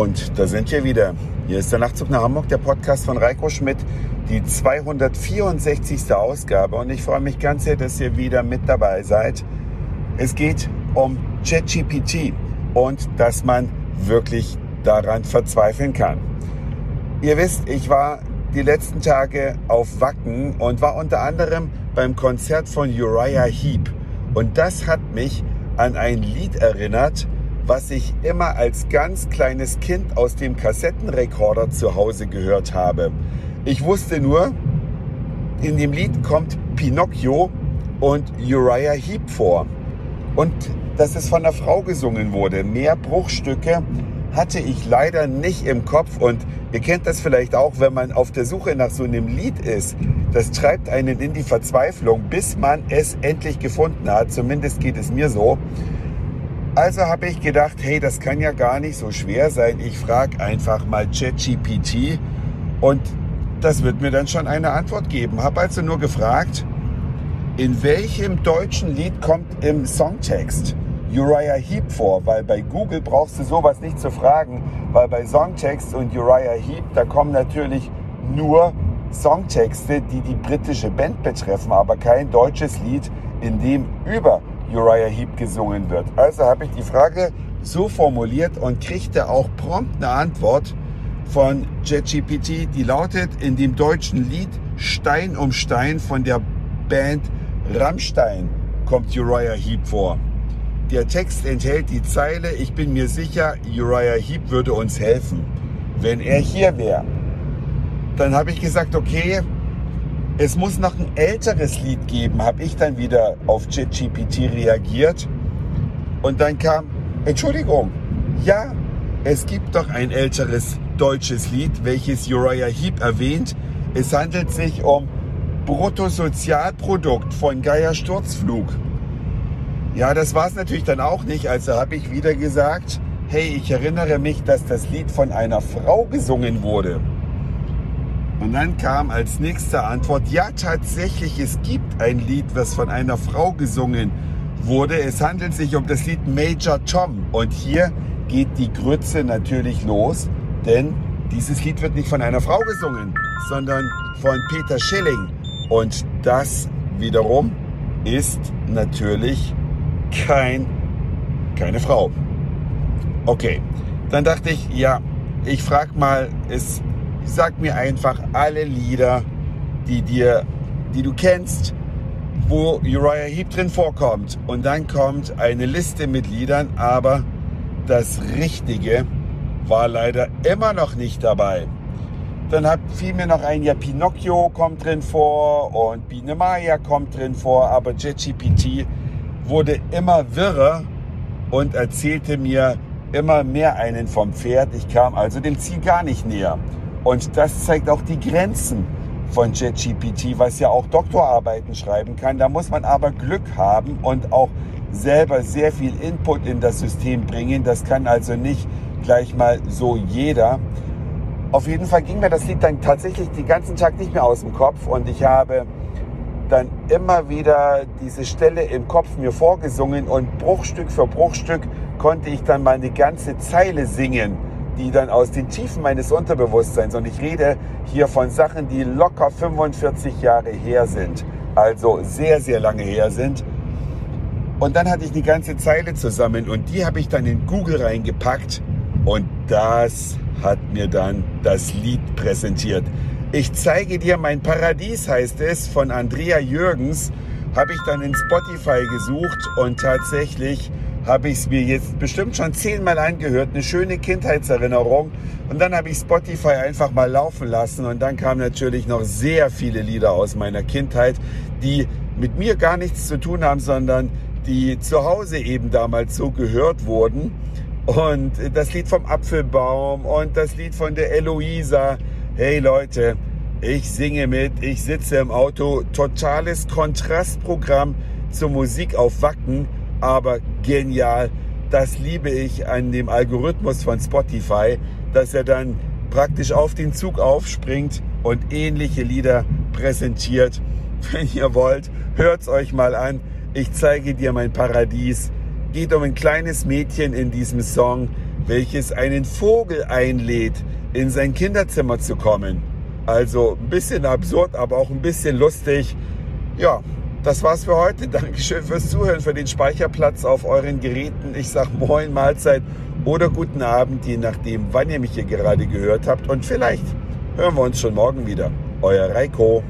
Und da sind wir wieder. Hier ist der Nachtzug nach Hamburg, der Podcast von Reiko Schmidt, die 264. Ausgabe. Und ich freue mich ganz sehr, dass ihr wieder mit dabei seid. Es geht um ChatGPT und dass man wirklich daran verzweifeln kann. Ihr wisst, ich war die letzten Tage auf Wacken und war unter anderem beim Konzert von Uriah Heep. Und das hat mich an ein Lied erinnert, was ich immer als ganz kleines Kind aus dem Kassettenrekorder zu Hause gehört habe. Ich wusste nur, in dem Lied kommt Pinocchio und Uriah Heep vor. Und dass es von einer Frau gesungen wurde. Mehr Bruchstücke hatte ich leider nicht im Kopf. Und ihr kennt das vielleicht auch, wenn man auf der Suche nach so einem Lied ist. Das treibt einen in die Verzweiflung, bis man es endlich gefunden hat. Zumindest geht es mir so. Also habe ich gedacht, hey, das kann ja gar nicht so schwer sein. Ich frage einfach mal ChatGPT und das wird mir dann schon eine Antwort geben. Habe also nur gefragt, in welchem deutschen Lied kommt im Songtext Uriah Heep vor? Weil bei Google brauchst du sowas nicht zu fragen, weil bei Songtext und Uriah Heep, da kommen natürlich nur Songtexte, die die britische Band betreffen, aber kein deutsches Lied, in dem über Uriah Heep gesungen wird. Also habe ich die Frage so formuliert und kriegte auch prompt eine Antwort von JetGPT, die lautet in dem deutschen Lied Stein um Stein von der Band Rammstein kommt Uriah Heep vor. Der Text enthält die Zeile, ich bin mir sicher, Uriah Heep würde uns helfen, wenn er hier wäre. Dann habe ich gesagt, okay, es muss noch ein älteres Lied geben, habe ich dann wieder auf ChatGPT reagiert. Und dann kam, Entschuldigung, ja, es gibt doch ein älteres deutsches Lied, welches Uriah Heep erwähnt. Es handelt sich um Bruttosozialprodukt von Geier Sturzflug. Ja, das war es natürlich dann auch nicht. Also habe ich wieder gesagt, hey, ich erinnere mich, dass das Lied von einer Frau gesungen wurde. Und dann kam als nächste Antwort, ja tatsächlich, es gibt ein Lied, was von einer Frau gesungen wurde. Es handelt sich um das Lied Major Tom. Und hier geht die Grütze natürlich los, denn dieses Lied wird nicht von einer Frau gesungen, sondern von Peter Schilling. Und das wiederum ist natürlich kein, keine Frau. Okay, dann dachte ich, ja, ich frage mal, es sag mir einfach alle Lieder, die dir, die du kennst, wo Uriah Heep drin vorkommt. Und dann kommt eine Liste mit Liedern, aber das Richtige war leider immer noch nicht dabei. Dann hat, fiel mir noch ein, ja, Pinocchio kommt drin vor und Biene Maya kommt drin vor, aber JetGPT wurde immer wirrer und erzählte mir immer mehr einen vom Pferd. Ich kam also dem Ziel gar nicht näher. Und das zeigt auch die Grenzen von JetGPT, was ja auch Doktorarbeiten schreiben kann. Da muss man aber Glück haben und auch selber sehr viel Input in das System bringen. Das kann also nicht gleich mal so jeder. Auf jeden Fall ging mir das Lied dann tatsächlich den ganzen Tag nicht mehr aus dem Kopf und ich habe dann immer wieder diese Stelle im Kopf mir vorgesungen und Bruchstück für Bruchstück konnte ich dann mal eine ganze Zeile singen die dann aus den Tiefen meines Unterbewusstseins, und ich rede hier von Sachen, die locker 45 Jahre her sind, also sehr, sehr lange her sind. Und dann hatte ich die ganze Zeile zusammen und die habe ich dann in Google reingepackt und das hat mir dann das Lied präsentiert. Ich zeige dir mein Paradies heißt es von Andrea Jürgens, habe ich dann in Spotify gesucht und tatsächlich habe ich es mir jetzt bestimmt schon zehnmal angehört, eine schöne Kindheitserinnerung. Und dann habe ich Spotify einfach mal laufen lassen und dann kamen natürlich noch sehr viele Lieder aus meiner Kindheit, die mit mir gar nichts zu tun haben, sondern die zu Hause eben damals so gehört wurden. Und das Lied vom Apfelbaum und das Lied von der Eloisa. Hey Leute, ich singe mit, ich sitze im Auto. Totales Kontrastprogramm zur Musik auf Wacken aber genial. Das liebe ich an dem Algorithmus von Spotify, dass er dann praktisch auf den Zug aufspringt und ähnliche Lieder präsentiert. Wenn ihr wollt, hört's euch mal an. Ich zeige dir mein Paradies. Geht um ein kleines Mädchen in diesem Song, welches einen Vogel einlädt, in sein Kinderzimmer zu kommen. Also ein bisschen absurd, aber auch ein bisschen lustig. Ja, das war's für heute. Dankeschön fürs Zuhören, für den Speicherplatz auf euren Geräten. Ich sag Moin, Mahlzeit oder guten Abend, je nachdem, wann ihr mich hier gerade gehört habt. Und vielleicht hören wir uns schon morgen wieder. Euer Reiko.